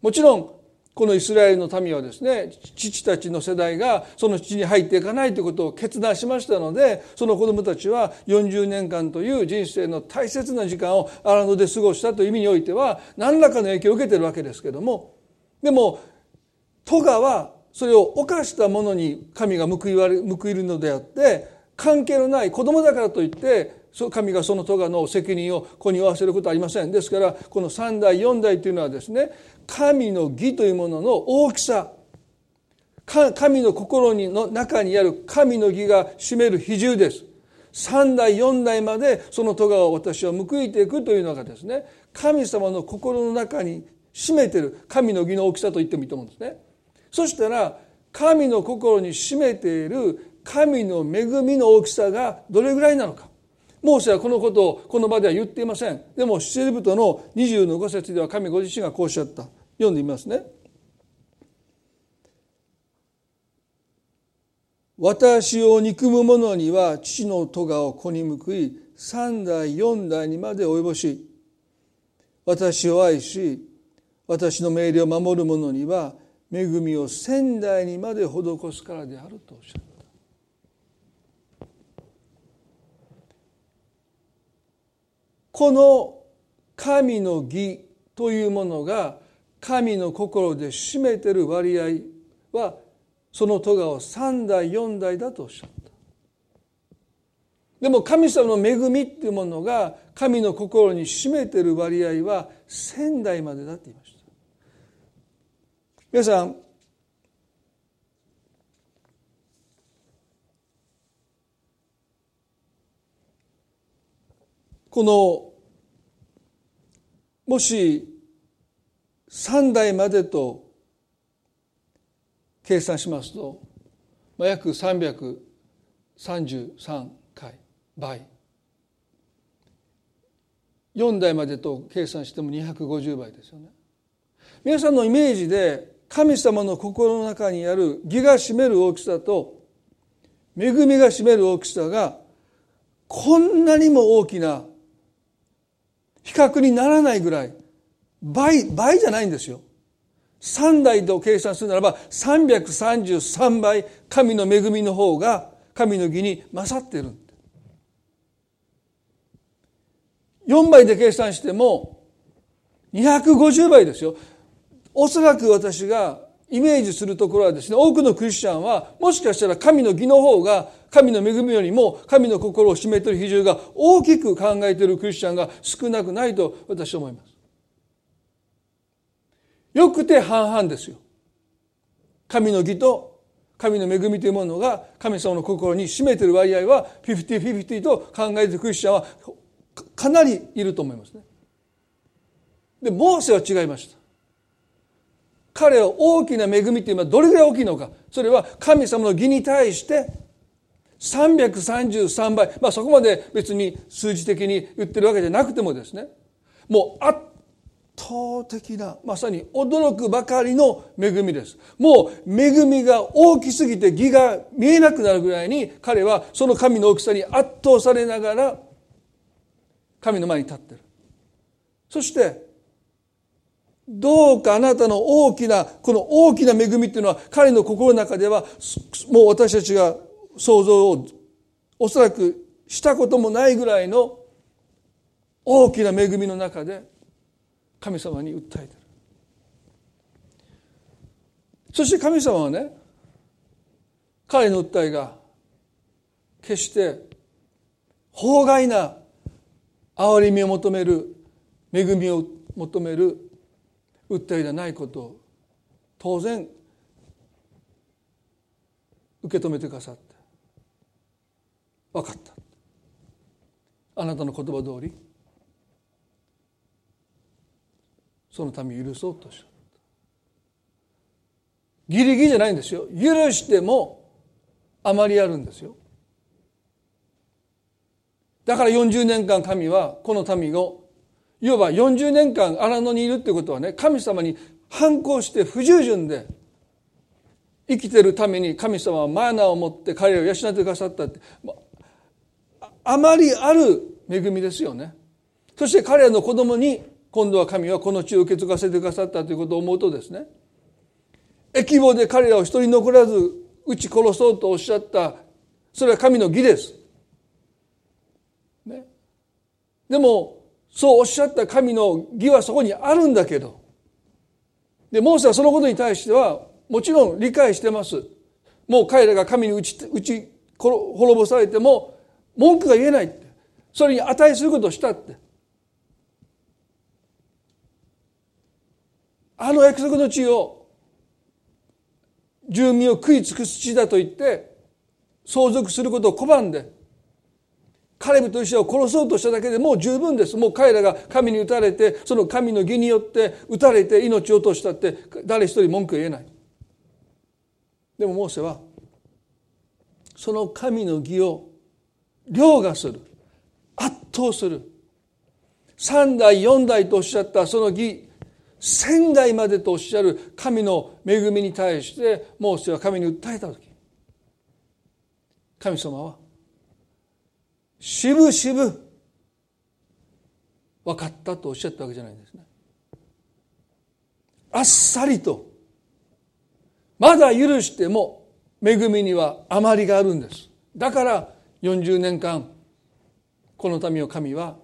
もちろんこのイスラエルの民はですね父たちの世代がその父に入っていかないということを決断しましたのでその子供たちは40年間という人生の大切な時間を荒野で過ごしたという意味においては何らかの影響を受けているわけですけどもでもトガはそれを犯した者に神が報いるのであって関係のない子供だからといって神がその咎の責任を子に負わせることはありません。ですからこの3代4代というのはですね神の義というものの大きさ神の心の中にある神の義が占める比重です。3代4代までその咎を私は報いていくというのがですね神様の心の中に占めてる神の義の大きさと言ってもいいと思うんですね。そしたら神の心に占めている神の恵みの大きさがどれぐらいなのか。モーセはこのことをこの場では言っていません。でも出エジプトの20の5節では神ご自身がこうおっしゃった。読んでみますね私を憎む者には父の咎を子に報い三代四代にまで及ぼし私を愛し私の命令を守る者には恵みを仙代にまで施すからであるとおっしゃるこの神の義というものが神の心で占めてる割合はその咎を3代4代だとおっしゃった。でも神様の恵みっていうものが神の心に占めてる割合は1000代までだって言いました。皆さんこのもし3代までと計算しますと、まあ、約333回倍4代までと計算しても250倍ですよね。皆さんのイメージで神様の心の中にある義が占める大きさと恵みが占める大きさがこんなにも大きな比較にならないぐらい倍倍じゃないんですよ。3代と計算するならば333倍神の恵みの方が神の義に勝ってる。4倍で計算しても250倍ですよ。おそらく私がイメージするところはですね多くのクリスチャンはもしかしたら神の義の方が神の恵みよりも神の心を占めている比重が大きく考えているクリスチャンが少なくないと私は思います。よくて半々ですよ。神の義と神の恵みというものが神様の心に占めている割合は50-50と考えているクリスチャンはかなりいると思いますね。で、モーセは違いました。彼は大きな恵みというのはどれぐらい大きいのか。それは神様の義に対して333倍、まあそこまで別に数字的に言ってるわけじゃなくてもですね、もう圧倒的な、まさに驚くばかりの恵みです。もう恵みが大きすぎて義が見えなくなるぐらいに彼はその神の大きさに圧倒されながら神の前に立ってるそしてどうかあなたの大きなこの大きな恵みっていうのは彼の心の中ではもう私たちが想像をおそらくしたこともないぐらいの大きな恵みの中で神様に訴えてる。そして神様はね彼の訴えが決して法外な憐れみを求める恵みを求める訴えでないことを当然受け止めてくださって分かった。あなたの言葉通りその民を許そうとした。ギリギリじゃないんですよ。許してもあまりあるんですよ。だから40年間神はこの民をいわば40年間荒野にいるってことはね神様に反抗して不従順で生きてるために神様はマナーを持って彼らを養ってくださったってあまりある恵みですよねそして彼らの子供に今度は神はこの地を受け継がせてくださったということを思うとですね疫病で彼らを一人残らず撃ち殺そうとおっしゃったそれは神の義です。ね、でもそうおっしゃった神の義はそこにあるんだけど。でモーセはそのことに対してはもちろん理解してます。もう彼らが神に打ち打ち滅ぼされても文句が言えないって。それに値することをしたって。あの約束の地を住民を食い尽くす地だと言って相続することを拒んで。カレブとイシアを殺そうとしただけでもう十分です。もう彼らが神に打たれてその神の義によって打たれて命を落としたって誰一人文句言えない。でもモーセはその神の義を凌駕する。圧倒する。三代四代とおっしゃったその義仙代までとおっしゃる神の恵みに対してモーセは神に訴えた時。神様はしぶしぶ分かったとおっしゃったわけじゃないんですね。あっさりとまだ許しても恵みには余りがあるんです。だから40年間この民を神は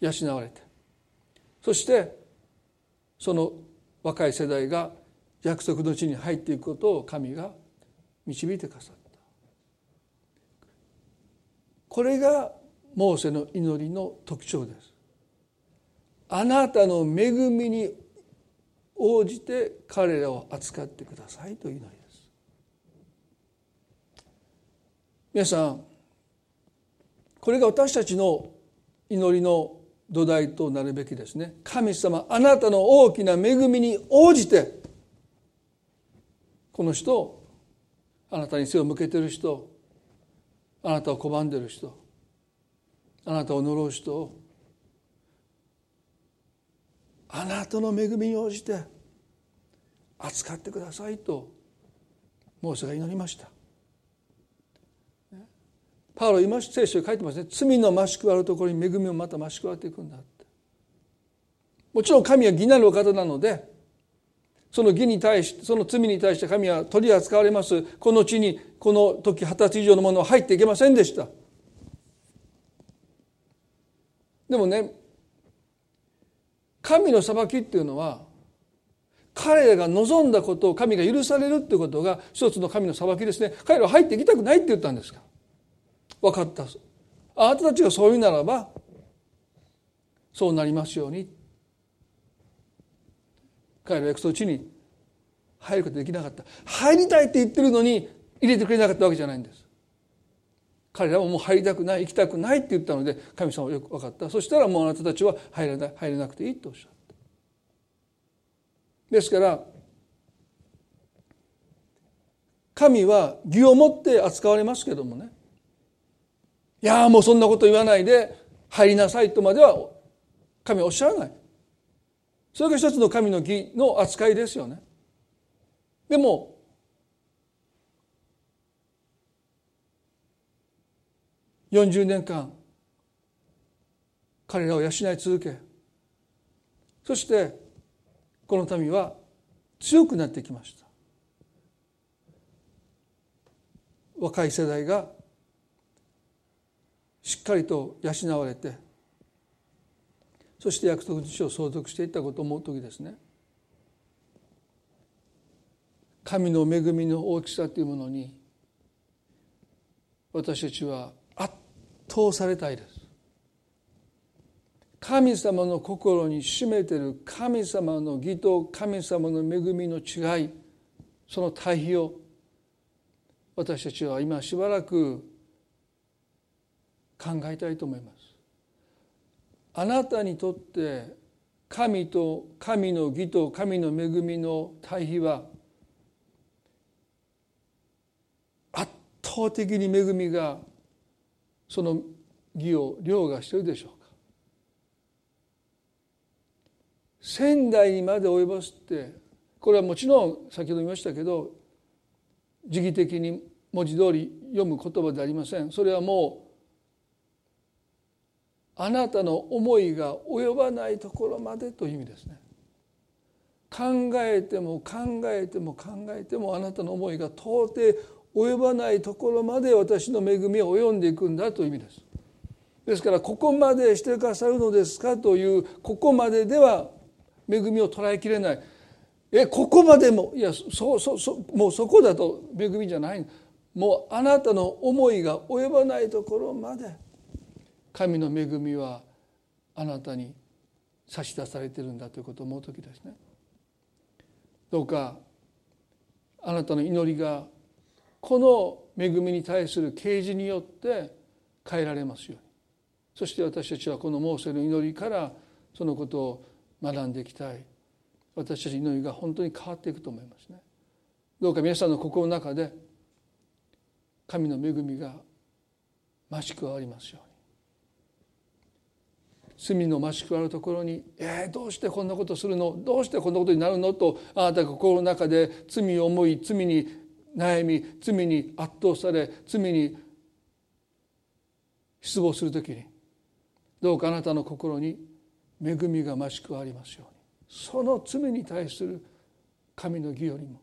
養われてそしてその若い世代が約束の地に入っていくことを神が導いてくださったこれがモーセの祈りの特徴です。あなたの恵みに応じて彼らを扱ってくださいという祈りです。皆さんこれが私たちの祈りの土台となるべきですね。神様あなたの大きな恵みに応じてこの人あなたに背を向けてる人あなたを拒んでる人あなたを呪う人をあなたの恵みに応じて扱ってくださいとモーセが祈りました。パウロ今聖書に書いてますね。罪の増し加わるところに恵みもまた増し加わっていくんだって。もちろん神は義なるお方なのでその義に対してその罪に対して神は取り扱われます。この地にこの時二十歳以上のものは入っていけませんでした。でもね神の裁きっていうのは彼らが望んだことを神が許されるっていうことが一つの神の裁きですね。彼らは入っていきたくないって言ったんですか。分かった。あなたたちがそういうならばそうなりますように。彼らは約束地に入ることできなかった。入りたいって言ってるのに入れてくれなかったわけじゃないんです。彼らはもう入りたくない行きたくないって言ったので神様はよく分かった。そしたらもうあなたたちは入れない入れなくていいとおっしゃった。ですから神は義を持って扱われますけどもね。いやもうそんなこと言わないで入りなさいとまでは神はおっしゃらない。それが一つの神の義の扱いですよね。でも40年間彼らを養い続けそしてこの民は強くなってきました。若い世代がしっかりと養われてそして約束の地を相続していったことを思う時ですね神の恵みの大きさというものに私たちは圧倒されたいです神様の心に占めている神様の義と神様の恵みの違いその対比を私たちは今しばらく考えたいと思います。あなたにとって神と神の義と神の恵みの対比は圧倒的に恵みがその義を凌駕しているでしょうか。仙台にまで及ぼすってこれはもちろん先ほど言いましたけど時義的に文字通り読む言葉でありません。それはもうあなたの思いが及ばないところまでという意味ですね。考えても考えても考えてもあなたの思いが到底及ばないところまで私の恵みは及んでいくんだという意味です。ですからここまでしてくださるのですかというここまででは恵みを捉えきれない。えここまでもいやそそうそうもうそこだと恵みじゃない。もうあなたの思いが及ばないところまで。神の恵みはあなたに差し出されてるんだということを思う時ですね。どうかあなたの祈りがこの恵みに対する啓示によって変えられますように。そして私たちはこのモーセの祈りからそのことを学んでいきたい。私たちの祈りが本当に変わっていくと思いますね。どうか皆さんの心の中で神の恵みが増し加わりますように。罪の増し加わるところに「えー、どうしてこんなことするの？どうしてこんなことになるの?」とあなたが心の中で罪を思い罪に悩み罪に圧倒され罪に失望する時にどうかあなたの心に恵みが増し加わりますようにその罪に対する神の義よりも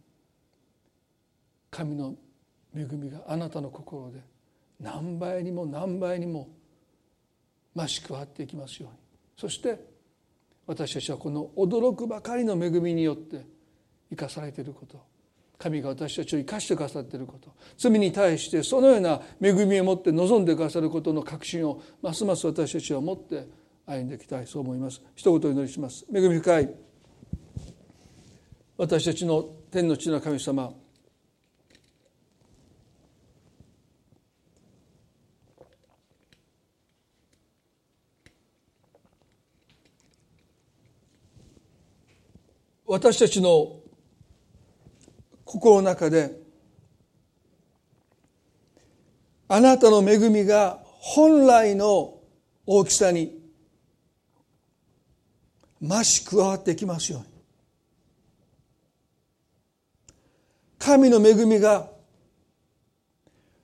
神の恵みがあなたの心で何倍にも何倍にも増し加わっていきますように。そして私たちはこの驚くばかりの恵みによって生かされていること。神が私たちを生かしてくださっていること。罪に対してそのような恵みを持って望んでくださることの確信をますます私たちは持って歩んでいきたい。そう思います。一言お祈りします。恵み深い。私たちの天の地の神様私たちの心の中であなたの恵みが本来の大きさに増し加わってきますように。神の恵みが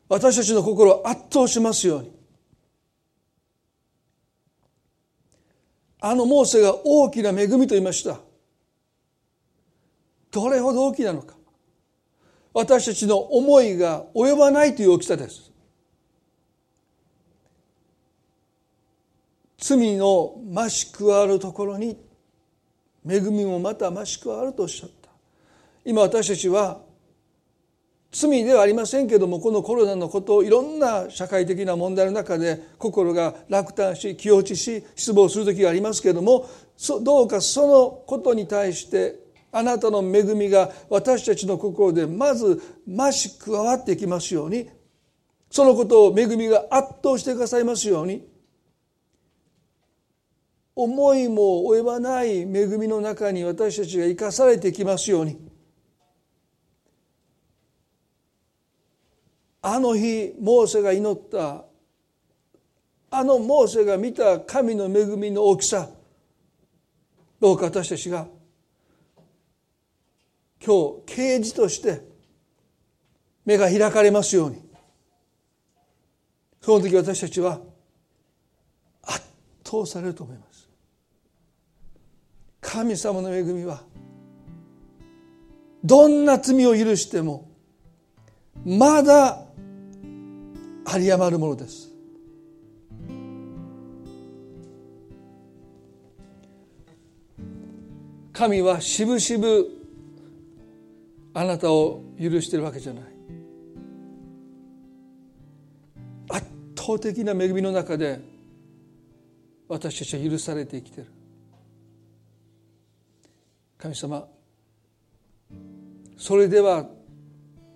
私たちの心を圧倒しますように。あのモーセが大きな恵みと言いました。どれほど大きなのか。私たちの思いが及ばないという大きさです。罪の増し加わるところに恵みもまた増し加わるとおっしゃった。今私たちは罪ではありませんけどもこのコロナのことをいろんな社会的な問題の中で心が落胆し気落ちし失望する時がありますけれどもどうかそのことに対してあなたの恵みが私たちの心でまず増し加わっていきますようにそのことを恵みが圧倒してくださいますように思いも及ばない恵みの中に私たちが生かされていきますように。あの日モーセが祈ったあのモーセが見た神の恵みの大きさどうか私たちが今日啓示として目が開かれますように。その時私たちは圧倒されると思います。神様の恵みはどんな罪を許してもまだ有り余るものです。神はしぶしぶあなたを許してるわけじゃない。圧倒的な恵みの中で私たちは許されて生きてる。神様それでは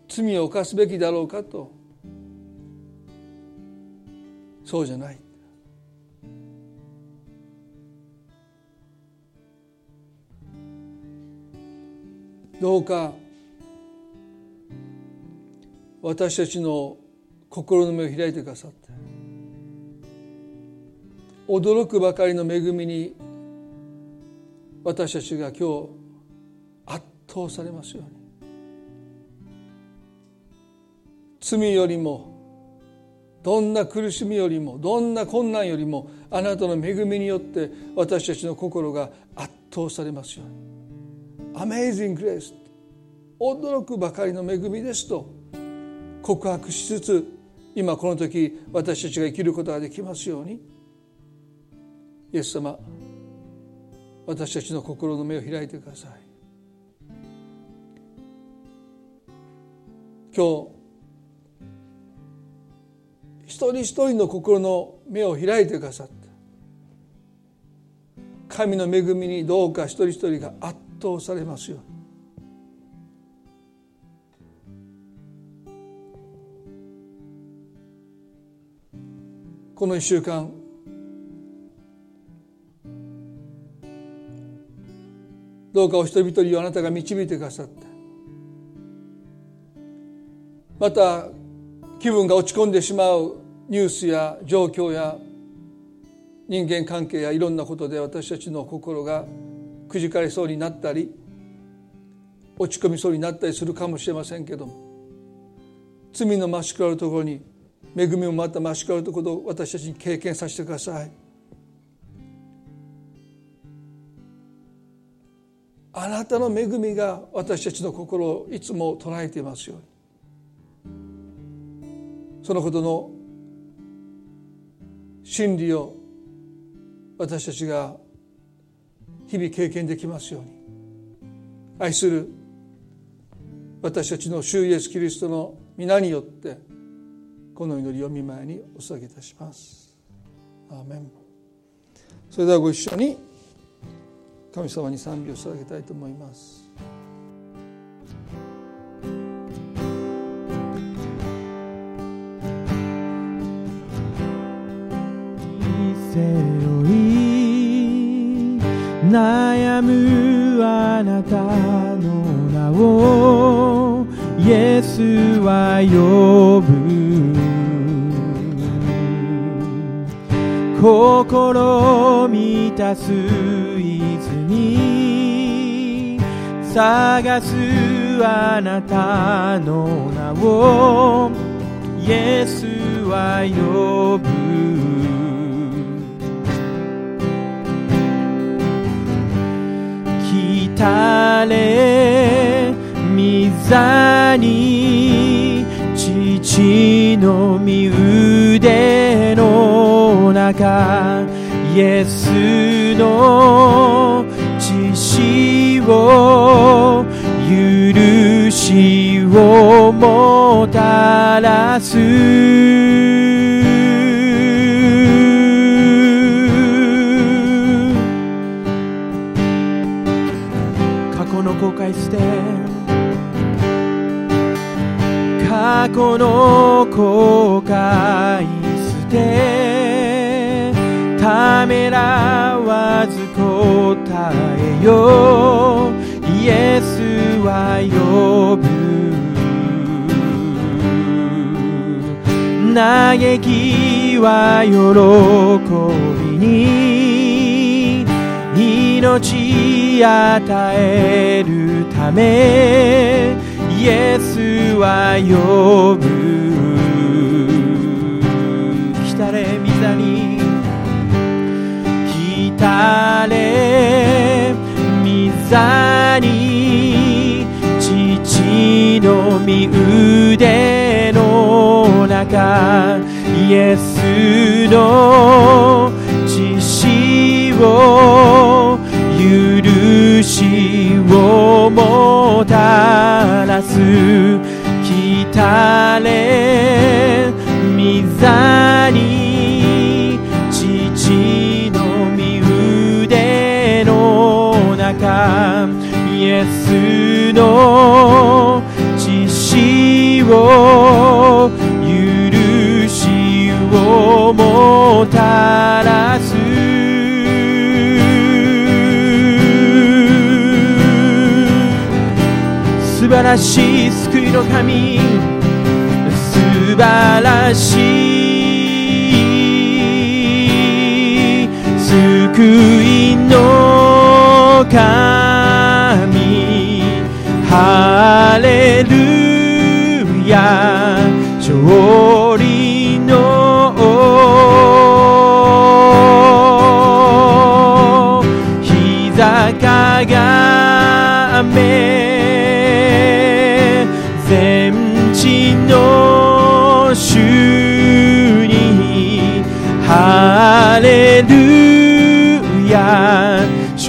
罪を犯すべきだろうかと。そうじゃない。どうか私たちの心の目を開いてくださって。驚くばかりの恵みに私たちが今日圧倒されますように。罪よりもどんな苦しみよりもどんな困難よりもあなたの恵みによって私たちの心が圧倒されますように。アメイジング・グレース驚くばかりの恵みですと。告白しつつ今この時私たちが生きることができますように。イエス様私たちの心の目を開いてください。今日一人一人の心の目を開いてくださって神の恵みにどうか一人一人が圧倒されますように。この1週間。どうかお一人一人あなたが導いてくださってまた気分が落ち込んでしまうニュースや状況や人間関係やいろんなことで私たちの心がくじかれそうになったり落ち込みそうになったりするかもしれませんけども罪の増しくらるところに恵みもまた増し加わるところを私たちに経験させてください。あなたの恵みが私たちの心をいつも捉えていますように。そのことの真理を私たちが日々経験できますように。愛する私たちの主イエスキリストの皆によってこの祈りを見舞いにお捧げいたします。アーメン。それではご一緒に神様に賛美を捧げたいと思います。悩むあなたの名をイエスは呼ぶ。心満たす泉探すあなたの名をイエスは呼ぶ。来たれ御座に父の身腕の中イエスの知識を許しをもたらす。過去の後悔捨て過去の後悔捨てためらわず答えよイエスは呼ぶ。嘆きは喜びに。命与えるため。イエスは呼ぶ。たれ御座に父の身腕の中イエスの血潮許しをもたらす来たれ御座にの中イエスの血潮許しをもたらす。素晴らしい救いの神。素晴らしい救いの神。神。ハレルヤ。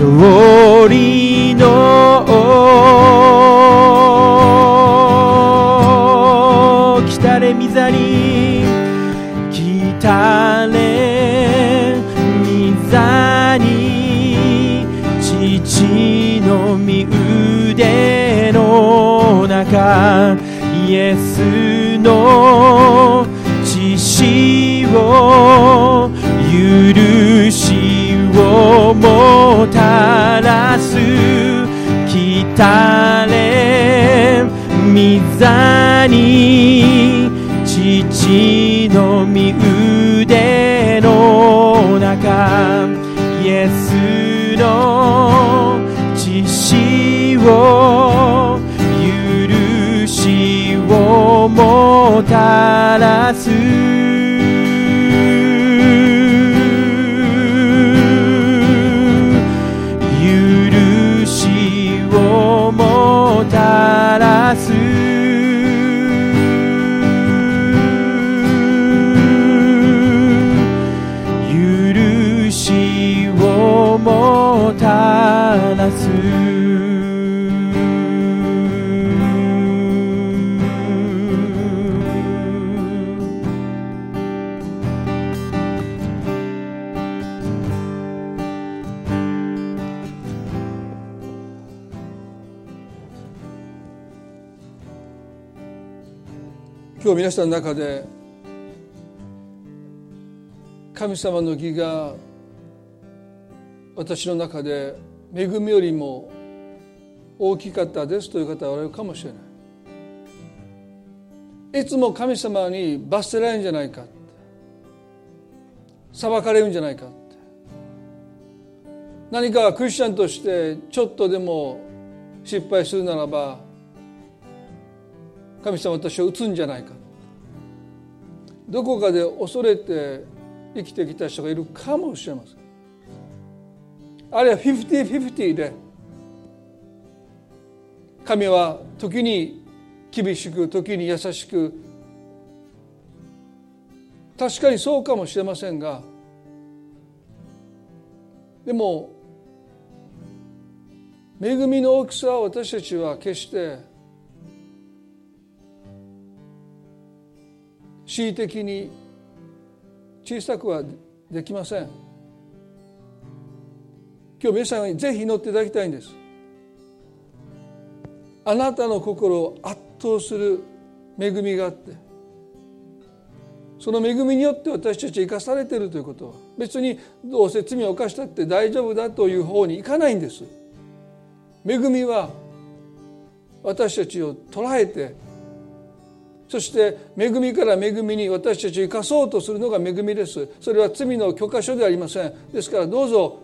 勝利の来たれ御座に来たれ御座に父の身腕の中イエスの血潮す来たれ御座に父の身腕の中イエスの血潮許しをもたらす。今日皆さんの中で神様の義が私の中で恵みよりも大きかったですという方はおられるかもしれない。いつも神様に罰せられるんじゃないか裁かれるんじゃないか何かクリスチャンとしてちょっとでも失敗するならば神様私を打つんじゃないかどこかで恐れて生きてきた人がいるかもしれません。あるいは50-50で神は時に厳しく時に優しく確かにそうかもしれませんがでも恵みの大きさを私たちは決して恣意的に小さくはできません。今日皆さんにぜひ祈っていただきたいんです。あなたの心を圧倒する恵みがあってその恵みによって私たち生かされているということは別にどうせ罪を犯したって大丈夫だという方にいかないんです。恵みは私たちを捉えてそして恵みから恵みに私たちを生かそうとするのが恵みです。それは罪の許可書ではありません。ですからどうぞ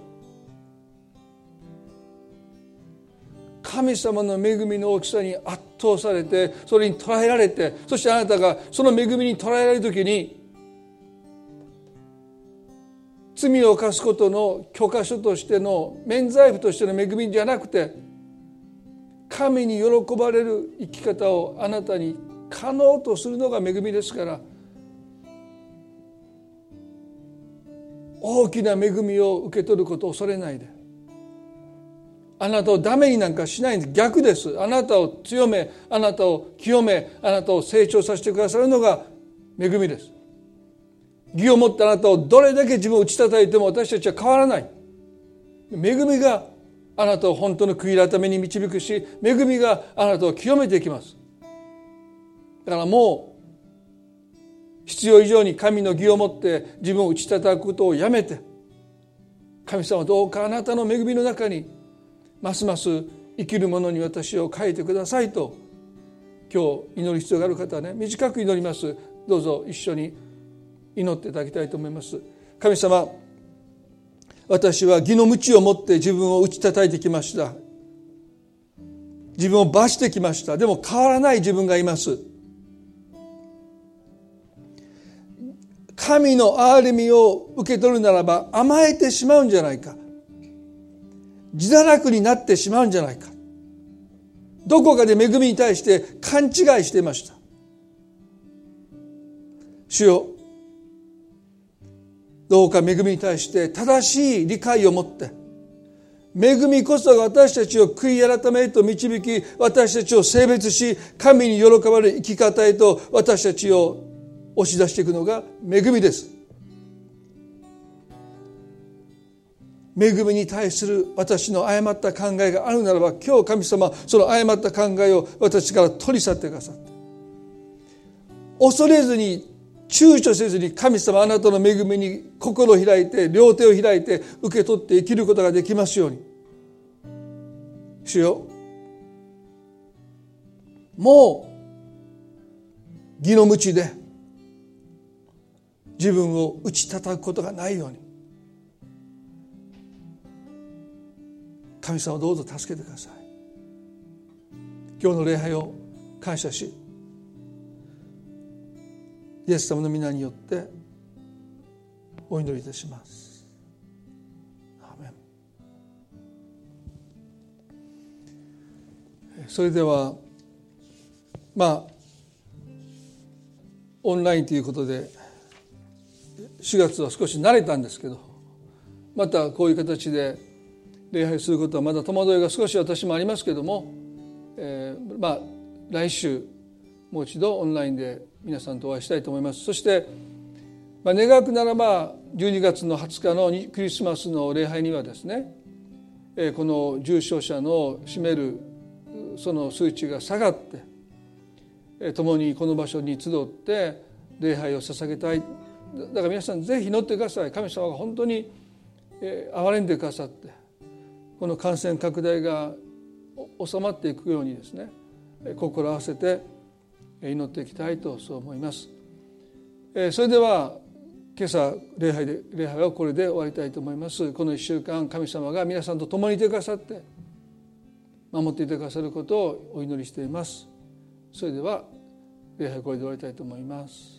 神様の恵みの大きさに圧倒されてそれに捉えられてそしてあなたがその恵みに捉えられる時に罪罪を犯すことの許可書としての免罪符としての恵みじゃなくて神に喜ばれる生き方をあなたに可能とするのが恵みですから大きな恵みを受け取ることを恐れないであなたをダメになんかしないんです逆です。あなたを強めあなたを清めあなたを成長させてくださるのが恵みです。義を持ったあなたをどれだけ自分を打ち叩いても私たちは変わらない。恵みがあなたを本当の悔い改めに導くし恵みがあなたを清めていきます。だからもう必要以上に神の義を持って自分を打ち叩くことをやめて神様どうかあなたの恵みの中にますます生きる者に私を変えてくださいと今日祈る必要がある方はね短く祈ります。どうぞ一緒に祈っていただきたいと思います。神様私は義の鞭を持って自分を打ち叩いてきました。自分を罰してきました。でも変わらない自分がいます。神の憐れみを受け取るならば甘えてしまうんじゃないか。自堕落になってしまうんじゃないか。どこかで恵みに対して勘違いしていました。主よどうか恵みに対して正しい理解を持って恵みこそが私たちを悔い改めへと導き私たちを性別し神に喜ばれる生き方へと私たちを押し出していくのが恵みです。恵みに対する私の誤った考えがあるならば今日神様その誤った考えを私から取り去ってくださって。恐れずに躊躇せずに神様あなたの恵みに心を開いて両手を開いて受け取って生きることができますように。主よもう義の無知で自分を打ち叩くことがないように。神様どうぞ助けてください。今日の礼拝を感謝しイエス様の皆によってお祈りいたします。それではまあオンラインということで4月は少し慣れたんですけどまたこういう形で礼拝することはまだ戸惑いが少し私もありますけども、えー、まあ来週もう一度オンラインで皆さんとお会いしたいと思いますそして、まあ、願くならば12月の20日のクリスマスの礼拝にはですね、えー、この重症者の占めるその数値が下がって、えー、共にこの場所に集って礼拝を捧げたいだから皆さんぜひ祈ってください。神様が本当に憐れんでくださってこの感染拡大が収まっていくようにですね心合わせて祈っていきたいとそう思います。それでは今朝礼拝で礼拝はこれで終わりたいと思います。この1週間神様が皆さんと共にいてくださって守っていてくださることをお祈りしています。それでは礼拝これで終わりたいと思います。